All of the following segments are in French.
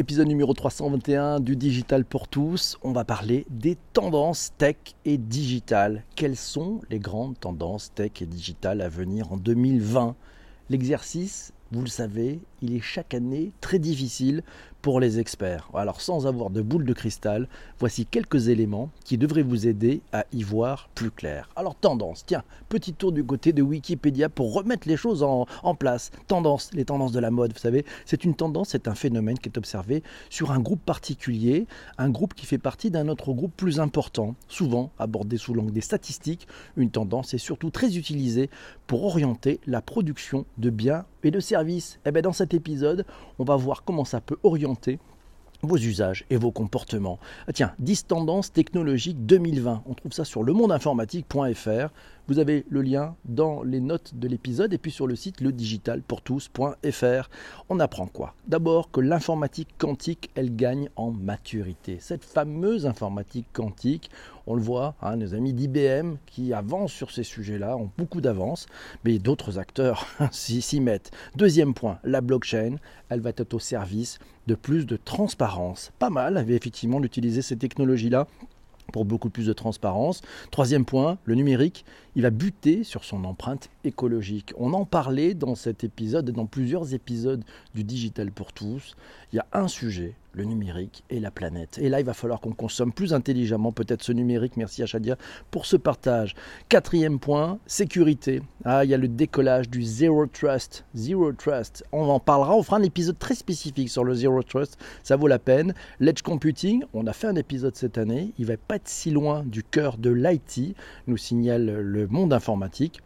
Épisode numéro 321 du Digital pour tous. On va parler des tendances tech et digital. Quelles sont les grandes tendances tech et digital à venir en 2020 L'exercice, vous le savez, il est chaque année très difficile pour les experts. Alors sans avoir de boule de cristal, voici quelques éléments qui devraient vous aider à y voir plus clair. Alors tendance, tiens, petit tour du côté de Wikipédia pour remettre les choses en, place. Tendance, les tendances de la mode, vous savez, c'est une tendance, c'est un phénomène qui est observé sur un groupe particulier, un groupe qui fait partie d'un autre groupe plus important, souvent abordé sous l'angle des statistiques. Une tendance est surtout très utilisée pour orienter la production de biens et de services. Et eh bien dans cet épisode, on va voir comment ça peut orienter vos usages et vos comportements. Ah, tiens, 10 tendances technologiques 2020. On trouve ça sur lemondeinformatique.fr. Vous avez le lien dans les notes de l'épisode et puis sur le site ledigitalpourtous.fr. On apprend quoi? D'abord que l'informatique quantique, elle gagne en maturité. Cette fameuse informatique quantique, on le voit, hein, nos amis d'IBM qui avancent sur ces sujets-là ont beaucoup d'avance, mais d'autres acteurs s'y mettent. Deuxième point, la blockchain, elle va être au service de plus de transparence. Pas mal, effectivement, d'utiliser ces technologies-là pour beaucoup plus de transparence. Troisième point, le numérique, il va buter sur son empreinte écologique. On en parlait dans cet épisode et dans plusieurs épisodes du Digital pour tous. Il y a un sujet, le numérique et la planète. Et là, il va falloir qu'on consomme plus intelligemment peut-être ce numérique. Merci à Shadia pour ce partage. Quatrième point, sécurité. Ah, il y a le décollage du Zero Trust. Zero Trust. On en parlera, on fera un épisode très spécifique sur le Zero Trust. Ça vaut la peine. L'Edge Computing, on a fait un épisode cette année. Il va pas être si loin du cœur de l'IT, nous signale le monde informatique.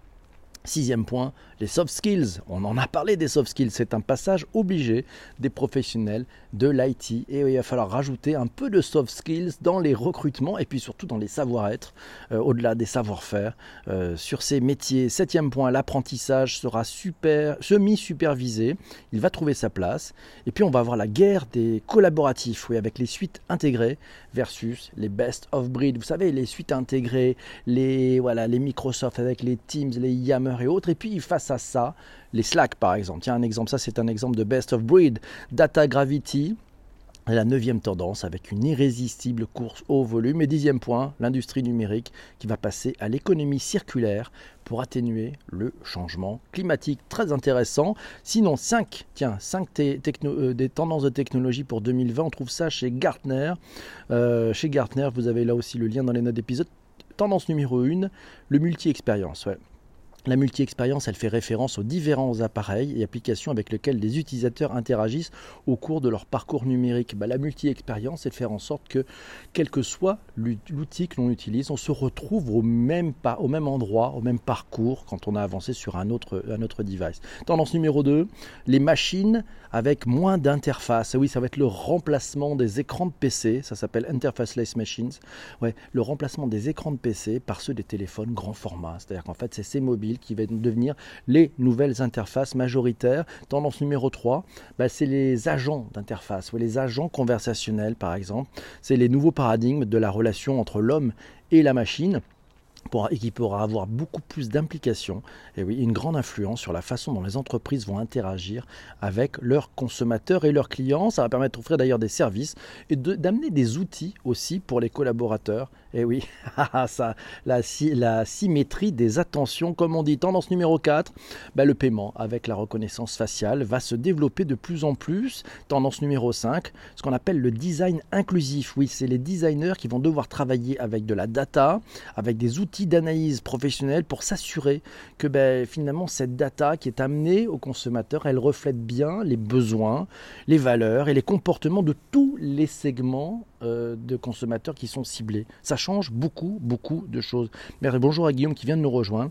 Sixième point, les soft skills. On en a parlé des soft skills. C'est un passage obligé des professionnels de l'IT. Et il va falloir rajouter un peu de soft skills dans les recrutements et puis surtout dans les savoir-être, euh, au-delà des savoir-faire euh, sur ces métiers. Septième point, l'apprentissage sera super, semi-supervisé. Il va trouver sa place. Et puis on va avoir la guerre des collaboratifs, oui, avec les suites intégrées versus les best of breed. Vous savez, les suites intégrées, les, voilà, les Microsoft avec les Teams, les Yammer et autres. Et puis face à ça, les Slack par exemple. Tiens, un exemple, ça c'est un exemple de best of breed. Data Gravity, la neuvième tendance avec une irrésistible course au volume. Et dixième point, l'industrie numérique qui va passer à l'économie circulaire pour atténuer le changement climatique. Très intéressant. Sinon, 5, tiens, 5 euh, des tendances de technologie pour 2020, on trouve ça chez Gartner. Euh, chez Gartner, vous avez là aussi le lien dans les notes d'épisode. Tendance numéro 1, le multi-expérience. Ouais. La multi-expérience, elle fait référence aux différents appareils et applications avec lesquels les utilisateurs interagissent au cours de leur parcours numérique. Bah, la multi-expérience, c'est de faire en sorte que, quel que soit l'outil que l'on utilise, on se retrouve au même, endroit, au même parcours quand on a avancé sur un autre, device. Tendance numéro 2, les machines avec moins d'interface. Oui, ça va être le remplacement des écrans de PC, ça s'appelle Interfaceless Machines. Ouais, le remplacement des écrans de PC par ceux des téléphones grand format. C'est-à-dire qu'en fait, c'est ces mobiles qui vont devenir les nouvelles interfaces majoritaires. Tendance numéro 3, bah, c'est les agents d'interface, ou les agents conversationnels par exemple. C'est les nouveaux paradigmes de la relation entre l'homme et la machine et qui pourra avoir beaucoup plus d'implication et oui, une grande influence sur la façon dont les entreprises vont interagir avec leurs consommateurs et leurs clients. Ça va permettre d'offrir d'ailleurs des services et d'amener des outils aussi pour les collaborateurs. Et oui, ça, la, la, symétrie des attentions, comme on dit. Tendance numéro 4, bah, le paiement avec la reconnaissance faciale va se développer de plus en plus. Tendance numéro 5, ce qu'on appelle le design inclusif. Oui, c'est les designers qui vont devoir travailler avec de la data, avec des outils d'analyse professionnelle pour s'assurer que ben, finalement cette data qui est amenée au consommateur, elle reflète bien les besoins, les valeurs et les comportements de tous les segments euh, de consommateurs qui sont ciblés. Ça change beaucoup, beaucoup de choses. bonjour à Guillaume qui vient de nous rejoindre.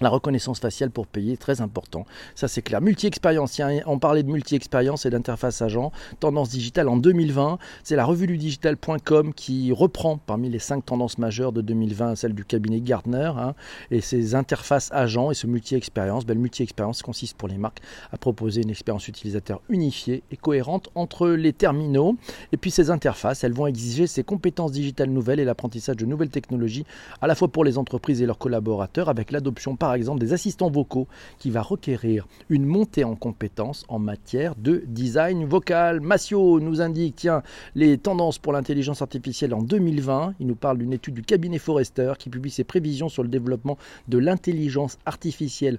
La reconnaissance faciale pour payer, très important. Ça, c'est clair. Multi-expérience. On parlait de multi-expérience et d'interface agent. Tendance digitale en 2020. C'est la revue du digital.com qui reprend parmi les cinq tendances majeures de 2020 celle du cabinet Gartner. Hein, et ces interfaces agents et ce multi-expérience. Ben, le multi-expérience consiste pour les marques à proposer une expérience utilisateur unifiée et cohérente entre les terminaux. Et puis ces interfaces, elles vont exiger ces compétences digitales nouvelles et l'apprentissage de nouvelles technologies à la fois pour les entreprises et leurs collaborateurs avec l'adoption par exemple des assistants vocaux qui va requérir une montée en compétences en matière de design vocal. Massio nous indique, tiens, les tendances pour l'intelligence artificielle en 2020. Il nous parle d'une étude du cabinet Forrester qui publie ses prévisions sur le développement de l'intelligence artificielle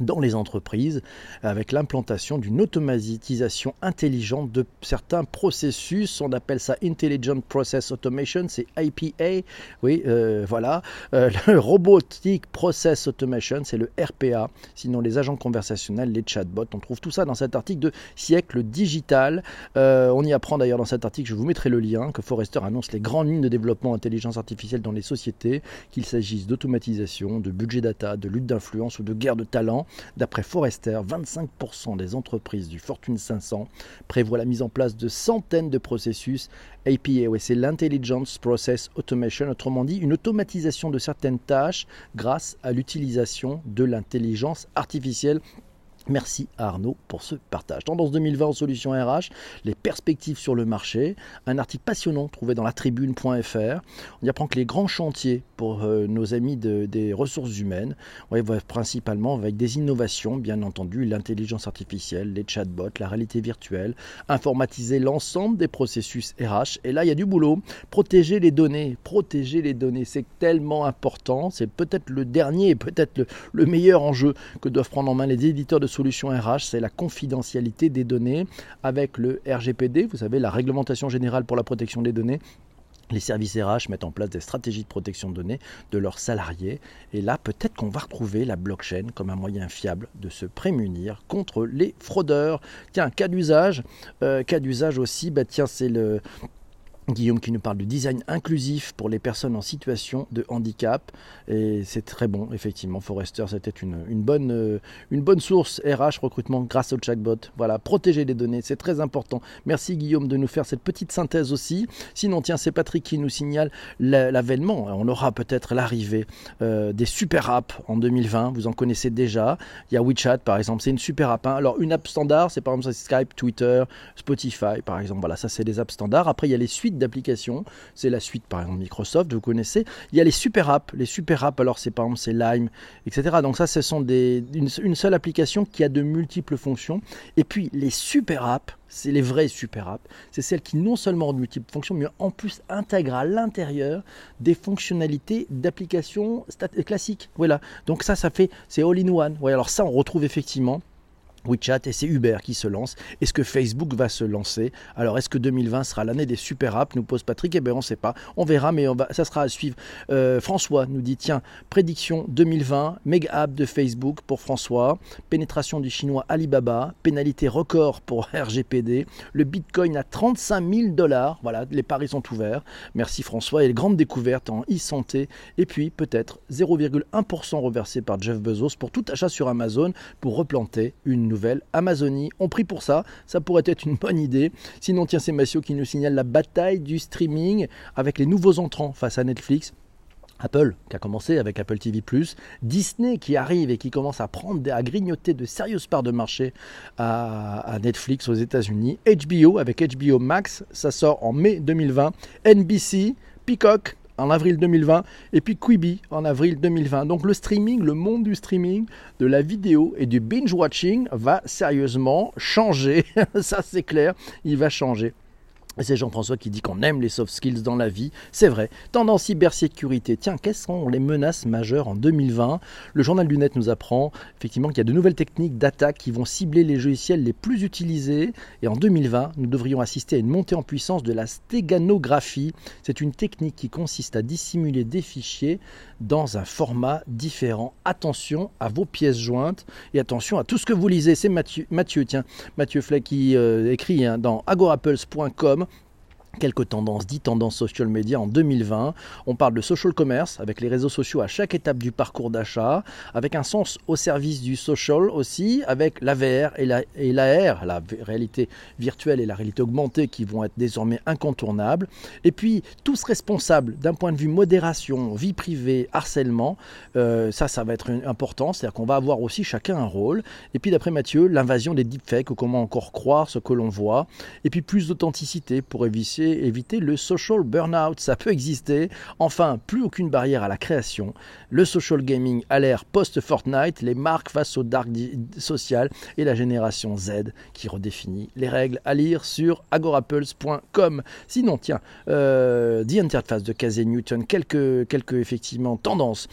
dans les entreprises avec l'implantation d'une automatisation intelligente de certains processus. On appelle ça Intelligent Process Automation, c'est IPA. Oui, euh, voilà. Euh, le Robotic Process Automation, c'est le RPA. Sinon, les agents conversationnels, les chatbots, on trouve tout ça dans cet article de Siècle Digital. Euh, on y apprend d'ailleurs dans cet article, je vous mettrai le lien, que Forrester annonce les grandes lignes de développement intelligence artificielle dans les sociétés, qu'il s'agisse d'automatisation, de budget data, de lutte d'influence ou de guerre de talent. D'après Forrester, 25% des entreprises du Fortune 500 prévoient la mise en place de centaines de processus. APA, c'est l'Intelligence Process Automation, autrement dit une automatisation de certaines tâches grâce à l'utilisation de l'intelligence artificielle Merci à Arnaud pour ce partage. Tendance 2020 en solutions RH, les perspectives sur le marché, un article passionnant trouvé dans la tribune.fr. On y apprend que les grands chantiers pour euh, nos amis des ressources humaines, ouais, principalement avec des innovations, bien entendu, l'intelligence artificielle, les chatbots, la réalité virtuelle, informatiser l'ensemble des processus RH. Et là, il y a du boulot. Protéger les données, protéger les données, c'est tellement important. C'est peut-être le dernier et peut-être le, le meilleur enjeu que doivent prendre en main les éditeurs de solution RH, c'est la confidentialité des données avec le RGPD, vous savez, la réglementation générale pour la protection des données les services RH mettent en place des stratégies de protection de données de leurs salariés. Et là, peut-être qu'on va retrouver la blockchain comme un moyen fiable de se prémunir contre les fraudeurs. Tiens, cas d'usage, euh, cas d'usage aussi, bah tiens, c'est le Guillaume qui nous parle du design inclusif pour les personnes en situation de handicap. Et c'est très bon, effectivement. Forrester, c'était une, bonne, euh, une bonne source RH recrutement grâce au chatbot. Voilà, protéger les données, c'est très important. Merci Guillaume de nous faire cette petite synthèse aussi. Sinon, tiens, c'est Patrick qui nous signale l'avènement. On aura peut-être l'arrivée euh, des super apps en 2020. Vous en connaissez déjà. Il y a WeChat, par exemple. C'est une super app. Hein. Alors, une app standard, c'est par exemple Skype, Twitter, Spotify, par exemple. Voilà, ça, c'est des apps standards. Après, il y a les suites d'applications. C'est la suite par exemple Microsoft, vous connaissez. Il y a les super apps. Les super apps, alors c'est par exemple c'est Lime, etc. Donc ça, ce sont des, une, seule application qui a de multiples fonctions. Et puis les super apps, c'est les vraies super apps. C'est celles qui non seulement ont de multiples fonctions, mais en plus intègrent à l'intérieur des fonctionnalités d'applications classiques. Voilà. Donc ça, ça fait, c'est all-in-one. Ouais, alors ça, on retrouve effectivement WeChat et c'est Uber qui se lance. Est-ce que Facebook va se lancer? Alors est-ce que 2020 sera l'année des super apps? Nous pose Patrick. Eh bien on ne sait pas. On verra, mais ça sera à suivre. Euh, François nous dit tiens, prédiction 2020, méga app de Facebook pour François, pénétration du chinois Alibaba, pénalité record pour RGPD, le Bitcoin à 35 000 dollars. Voilà, les paris sont ouverts. Merci François. Et les grandes découvertes en e-santé. Et puis peut-être 0,1% reversé par Jeff Bezos pour tout achat sur Amazon pour replanter une Amazonie. On prie pour ça, ça pourrait être une bonne idée. Sinon, tiens, c'est Massio qui nous signale la bataille du streaming avec les nouveaux entrants face à Netflix. Apple qui a commencé avec Apple TV+, Disney qui arrive et qui commence à prendre à grignoter de sérieuses parts de marché à, Netflix aux États-Unis, HBO avec HBO Max, ça sort en mai 2020, NBC, Peacock en avril 2020 et puis Quibi en avril 2020. Donc le streaming, le monde du streaming, de la vidéo et du binge watching va sérieusement changer. Ça c'est clair, il va changer. C'est Jean-François qui dit qu'on aime les soft skills dans la vie. C'est vrai. Tendance cybersécurité. Tiens, quelles sont les menaces majeures en 2020 Le journal du nous apprend effectivement qu'il y a de nouvelles techniques d'attaque qui vont cibler les logiciels les plus utilisés. Et en 2020, nous devrions assister à une montée en puissance de la stéganographie. C'est une technique qui consiste à dissimuler des fichiers dans un format différent. Attention à vos pièces jointes et attention à tout ce que vous lisez. C'est Mathieu, Mathieu, tiens, Mathieu Fleck qui euh, écrit hein, dans agorapples.com Quelques tendances, 10 tendances social media en 2020. On parle de social commerce avec les réseaux sociaux à chaque étape du parcours d'achat, avec un sens au service du social aussi, avec la VR et la, et l'AR, la réalité virtuelle et la réalité augmentée qui vont être désormais incontournables. Et puis tous responsables d'un point de vue modération, vie privée, harcèlement. Euh, ça, ça va être important. C'est-à-dire qu'on va avoir aussi chacun un rôle. Et puis d'après Mathieu, l'invasion des deepfakes, comment encore croire ce que l'on voit. Et puis plus d'authenticité pour éviter éviter le social burnout, ça peut exister. Enfin, plus aucune barrière à la création. Le social gaming à l'ère post-Fortnite, les marques face au dark social et la génération Z qui redéfinit les règles à lire sur agorapples.com. Sinon, tiens, euh, The Interface de Casey Newton, quelques, quelques effectivement tendances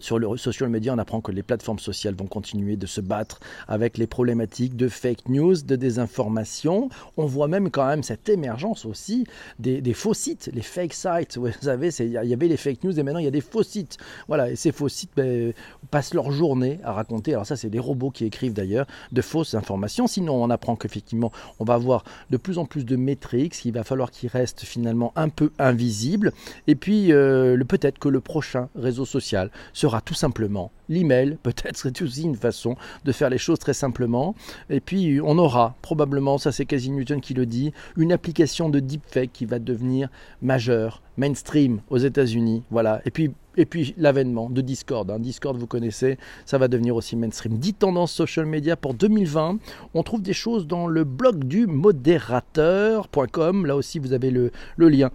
sur le social media, on apprend que les plateformes sociales vont continuer de se battre avec les problématiques de fake news, de désinformation. On voit même quand même cette émergence aussi des, faux sites, les fake sites. Vous savez, il y avait les fake news et maintenant il y a des faux sites. Voilà, et ces faux sites ben, passent leur journée à raconter. Alors ça, c'est des robots qui écrivent d'ailleurs de fausses informations. Sinon, on apprend qu'effectivement, on va avoir de plus en plus de métriques, qu'il va falloir qu'ils restent finalement un peu invisibles. Et puis, euh, peut-être que le prochain réseau social sera tout simplement l'email. Peut-être c'est aussi une façon de faire les choses très simplement. Et puis on aura probablement, ça c'est Casey Newton qui le dit, une application de deepfake qui va devenir majeure, mainstream aux États-Unis. Voilà. Et puis et puis l'avènement de Discord. Hein. Discord, vous connaissez, ça va devenir aussi mainstream. 10 tendances social media pour 2020. On trouve des choses dans le blog du modérateur.com. Là aussi, vous avez le, le lien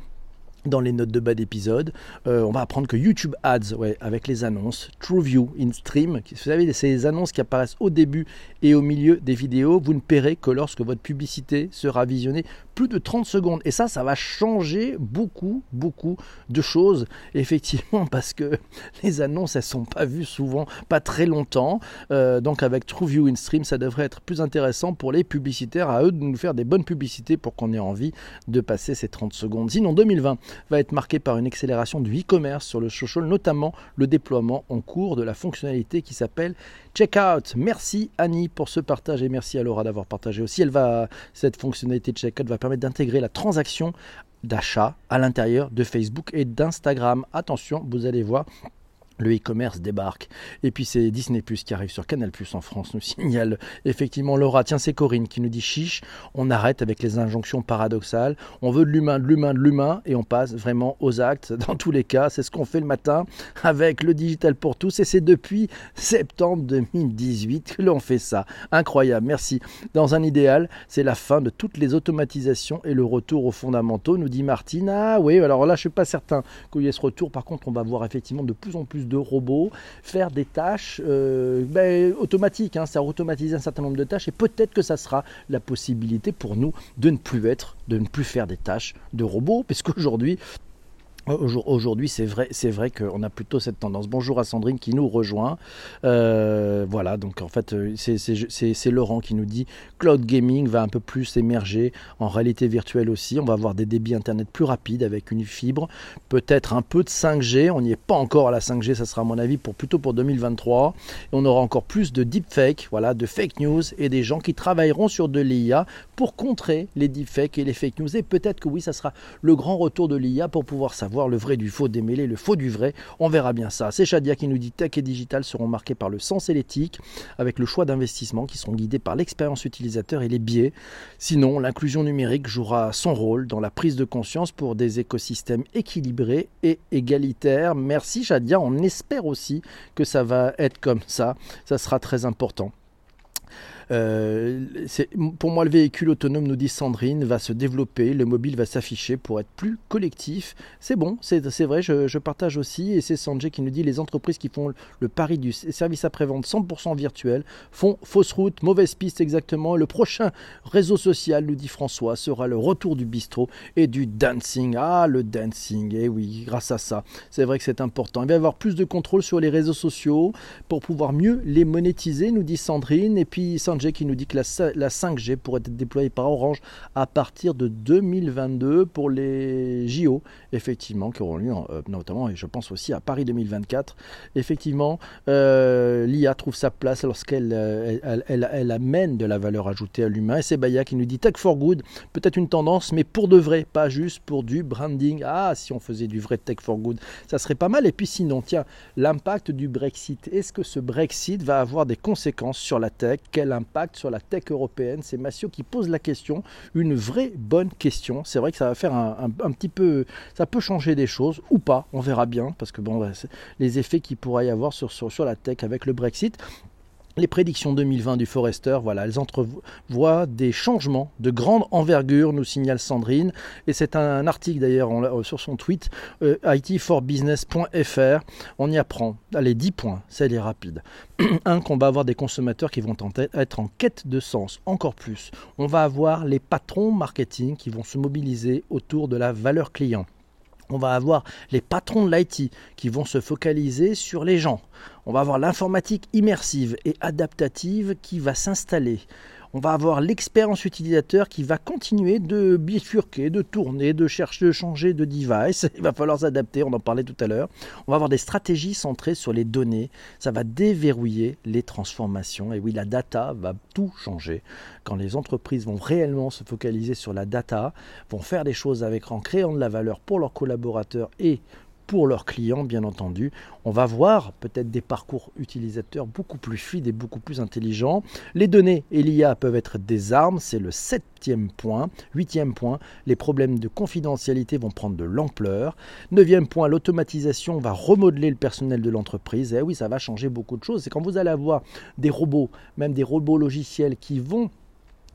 dans les notes de bas d'épisode. Euh, on va apprendre que YouTube Ads, avec les annonces, TrueView in Stream, vous savez, ces annonces qui apparaissent au début et au milieu des vidéos, vous ne paierez que lorsque votre publicité sera visionnée plus de 30 secondes. Et ça, ça va changer beaucoup, beaucoup de choses, effectivement, parce que les annonces, elles sont pas vues souvent, pas très longtemps. Euh, donc avec TrueView in Stream, ça devrait être plus intéressant pour les publicitaires, à eux de nous faire des bonnes publicités pour qu'on ait envie de passer ces 30 secondes. Sinon, 2020, va être marqué par une accélération du e-commerce sur le social, notamment le déploiement en cours de la fonctionnalité qui s'appelle Checkout. Merci Annie pour ce partage et merci à Laura d'avoir partagé aussi. Elle va, cette fonctionnalité Checkout va permettre d'intégrer la transaction d'achat à l'intérieur de Facebook et d'Instagram. Attention, vous allez voir, le e-commerce débarque. Et puis c'est Disney Plus qui arrive sur Canal Plus en France, nous signale effectivement Laura. Tiens, c'est Corinne qui nous dit chiche, on arrête avec les injonctions paradoxales. On veut de l'humain, de l'humain, de l'humain, et on passe vraiment aux actes. Dans tous les cas, c'est ce qu'on fait le matin avec le digital pour tous, et c'est depuis septembre 2018 que l'on fait ça. Incroyable, merci. Dans un idéal, c'est la fin de toutes les automatisations et le retour aux fondamentaux, nous dit Martine. Ah oui, alors là, je suis pas certain qu'il y ait ce retour. Par contre, on va voir effectivement de plus en plus de robots faire des tâches euh, ben, automatiques, hein, ça automatise un certain nombre de tâches et peut-être que ça sera la possibilité pour nous de ne plus être, de ne plus faire des tâches de robots, puisqu'aujourd'hui Aujourd'hui, c'est vrai, c'est vrai qu'on a plutôt cette tendance. Bonjour à Sandrine qui nous rejoint. Euh, voilà, donc en fait, euh, c'est Laurent qui nous dit cloud gaming va un peu plus émerger en réalité virtuelle aussi. On va avoir des débits internet plus rapides avec une fibre, peut-être un peu de 5G. On n'y est pas encore à la 5G, ça sera à mon avis pour plutôt pour 2023. Et on aura encore plus de deepfake, voilà, de fake news et des gens qui travailleront sur de l'IA pour contrer les deepfakes et les fake news. Et peut-être que oui, ça sera le grand retour de l'IA pour pouvoir savoir le vrai du faux, démêler le faux du vrai. On verra bien ça. C'est Shadia qui nous dit tech et digital seront marqués par le sens et l'éthique, avec le choix d'investissement qui seront guidés par l'expérience utilisateur et les biais. Sinon, l'inclusion numérique jouera son rôle dans la prise de conscience pour des écosystèmes équilibrés et égalitaires. Merci Shadia, on espère aussi que ça va être comme ça. Ça sera très important. Euh, pour moi, le véhicule autonome, nous dit Sandrine, va se développer, le mobile va s'afficher pour être plus collectif. C'est bon, c'est vrai, je, partage aussi. Et c'est Sanjay qui nous dit les entreprises qui font le pari du service après-vente 100% virtuel font fausse route, mauvaise piste exactement. Le prochain réseau social, nous dit François, sera le retour du bistrot et du dancing. Ah, le dancing, eh oui, grâce à ça. C'est vrai que c'est important. Il va y avoir plus de contrôle sur les réseaux sociaux pour pouvoir mieux les monétiser, nous dit Sandrine. Et puis Sanjay qui nous dit que la, 5G pourrait être déployée par Orange à partir de 2022 pour les JO, effectivement, qui auront lieu euh, notamment, et je pense aussi à Paris 2024. Effectivement, euh, l'IA trouve sa place lorsqu'elle euh, elle, amène de la valeur ajoutée à l'humain. Et c'est Baya qui nous dit Tech for Good, peut-être une tendance, mais pour de vrai, pas juste pour du branding. Ah, si on faisait du vrai Tech for Good, ça serait pas mal. Et puis sinon, tiens, l'impact du Brexit. Est-ce que ce Brexit va avoir des conséquences sur la tech? Quel impact sur la tech européenne. C'est Massio qui pose la question, une vraie bonne question. C'est vrai que ça va faire un, petit peu, ça peut changer des choses ou pas, on verra bien, parce que bon, les effets qu'il pourrait y avoir sur, sur, sur la tech avec le Brexit. Les prédictions 2020 du Forester, voilà, elles entrevoient des changements de grande envergure, nous signale Sandrine. Et c'est un, article d'ailleurs sur son tweet, euh, itforbusiness.fr. On y apprend, allez, 10 points, c'est les rapide. un, qu'on va avoir des consommateurs qui vont être en quête de sens, encore plus. On va avoir les patrons marketing qui vont se mobiliser autour de la valeur client on va avoir les patrons de l'IT qui vont se focaliser sur les gens. On va avoir l'informatique immersive et adaptative qui va s'installer on va avoir l'expérience utilisateur qui va continuer de bifurquer, de tourner, de chercher, de changer de device. Il va falloir s'adapter, on en parlait tout à l'heure. On va avoir des stratégies centrées sur les données. Ça va déverrouiller les transformations. Et oui, la data va tout changer. Quand les entreprises vont réellement se focaliser sur la data, vont faire des choses avec en créant de la valeur pour leurs collaborateurs et pour leurs clients, bien entendu. On va voir peut-être des parcours utilisateurs beaucoup plus fluides et beaucoup plus intelligents. Les données et l'IA peuvent être des armes, c'est le septième point. Huitième point, les problèmes de confidentialité vont prendre de l'ampleur. Neuvième point, l'automatisation va remodeler le personnel de l'entreprise. Eh oui, ça va changer beaucoup de choses. C'est quand vous allez avoir des robots, même des robots logiciels qui vont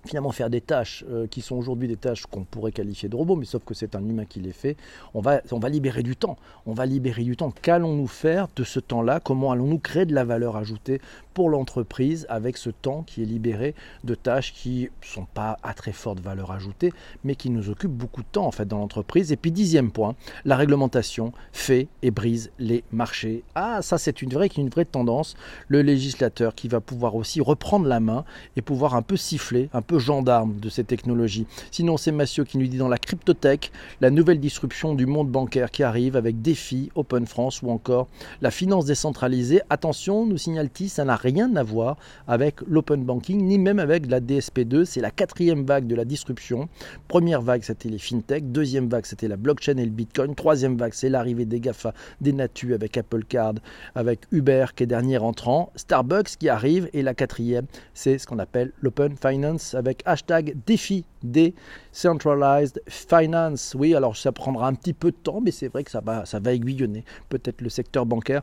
finalement faire des tâches euh, qui sont aujourd'hui des tâches qu'on pourrait qualifier de robots, mais sauf que c'est un humain qui les fait, on va, on va libérer du temps. On va libérer du temps. Qu'allons-nous faire de ce temps-là? Comment allons-nous créer de la valeur ajoutée pour l'entreprise avec ce temps qui est libéré de tâches qui ne sont pas à très forte valeur ajoutée, mais qui nous occupent beaucoup de temps en fait dans l'entreprise? Et puis dixième point, la réglementation fait et brise les marchés. Ah, ça c'est une vraie, une vraie tendance. Le législateur qui va pouvoir aussi reprendre la main et pouvoir un peu siffler, un peu gendarme de ces technologies. Sinon, c'est Massieu qui nous dit dans la cryptothèque, la nouvelle disruption du monde bancaire qui arrive avec Défi, Open France ou encore la finance décentralisée. Attention, nous signale-t-il, ça n'a rien à voir avec l'open banking, ni même avec la DSP2. C'est la quatrième vague de la disruption. Première vague, c'était les fintech. Deuxième vague, c'était la blockchain et le bitcoin. Troisième vague, c'est l'arrivée des GAFA, des Natu avec Apple Card, avec Uber qui est dernier entrant. Starbucks qui arrive. Et la quatrième, c'est ce qu'on appelle l'open finance avec hashtag défi Decentralized Finance. Oui, alors ça prendra un petit peu de temps, mais c'est vrai que ça va, ça va aiguillonner peut-être le secteur bancaire.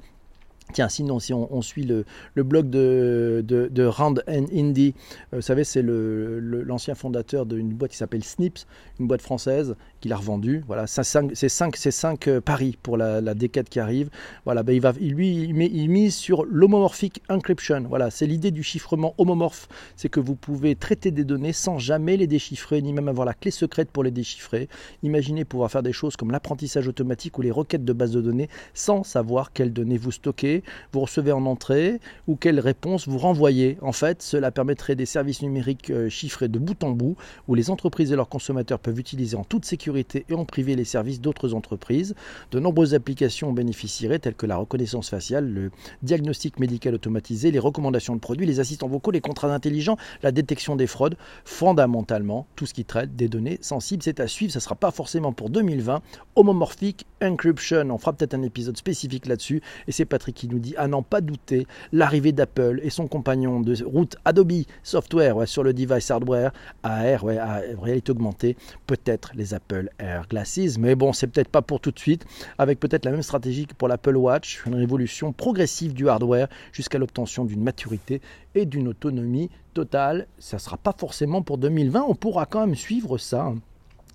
Tiens, sinon, si on, suit le, blog de, Rand and Indy, euh, vous savez, c'est l'ancien fondateur d'une boîte qui s'appelle Snips, une boîte française qu'il a revendue. Voilà, c'est 5 cinq, euh, paris pour la, décade qui arrive. Voilà, ben il lui, il, met, mise sur l'homomorphic encryption. Voilà, c'est l'idée du chiffrement homomorphe. C'est que vous pouvez traiter des données sans jamais les déchiffrer, ni même avoir la clé secrète pour les déchiffrer. Imaginez pouvoir faire des choses comme l'apprentissage automatique ou les requêtes de base de données sans savoir quelles données vous stockez vous recevez en entrée ou quelle réponse vous renvoyez. En fait, cela permettrait des services numériques euh, chiffrés de bout en bout où les entreprises et leurs consommateurs peuvent utiliser en toute sécurité et en privé les services d'autres entreprises. De nombreuses applications en bénéficieraient telles que la reconnaissance faciale, le diagnostic médical automatisé, les recommandations de produits, les assistants vocaux, les contrats intelligents, la détection des fraudes. Fondamentalement, tout ce qui traite des données sensibles, c'est à suivre. Ça ne sera pas forcément pour 2020. Homomorphic Encryption, on fera peut-être un épisode spécifique là-dessus. Et c'est Patrick qui nous dit à n'en pas douter l'arrivée d'Apple et son compagnon de route Adobe Software sur le device hardware AR, ouais, à réalité augmentée, peut-être les Apple Air Glasses, mais bon, c'est peut-être pas pour tout de suite, avec peut-être la même stratégie que pour l'Apple Watch, une révolution progressive du hardware jusqu'à l'obtention d'une maturité et d'une autonomie totale. Ça ne sera pas forcément pour 2020, on pourra quand même suivre ça.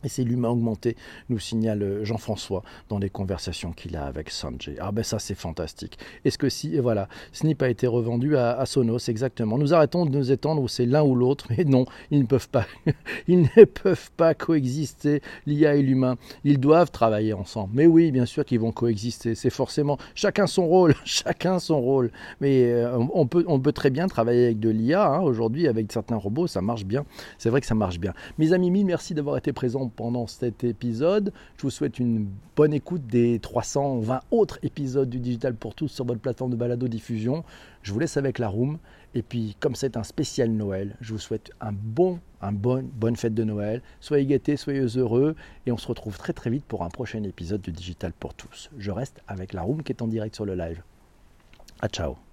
Et c'est l'humain augmenté, nous signale euh, Jean-François dans les conversations qu'il a avec Sanjay. Ah ben ça c'est fantastique. Est-ce que si, et voilà, Snip a été revendu à, Sonos, exactement. Nous arrêtons de nous étendre où c'est l'un ou l'autre, mais non, ils ne peuvent pas. ils ne peuvent pas coexister, l'IA et l'humain. Ils doivent travailler ensemble. Mais oui, bien sûr qu'ils vont coexister. C'est forcément chacun son rôle, chacun son rôle. Mais euh, on, peut, on peut très bien travailler avec de l'IA. Hein. Aujourd'hui, avec certains robots, ça marche bien. C'est vrai que ça marche bien. Mes amis, mille merci d'avoir été présents pendant cet épisode. Je vous souhaite une bonne écoute des 320 autres épisodes du Digital pour tous sur votre plateforme de balado diffusion. Je vous laisse avec la room. Et puis, comme c'est un spécial Noël, je vous souhaite un bon, un bon, bonne fête de Noël. Soyez gâtés, soyez heureux. Et on se retrouve très très vite pour un prochain épisode du Digital pour tous. Je reste avec la room qui est en direct sur le live. À ciao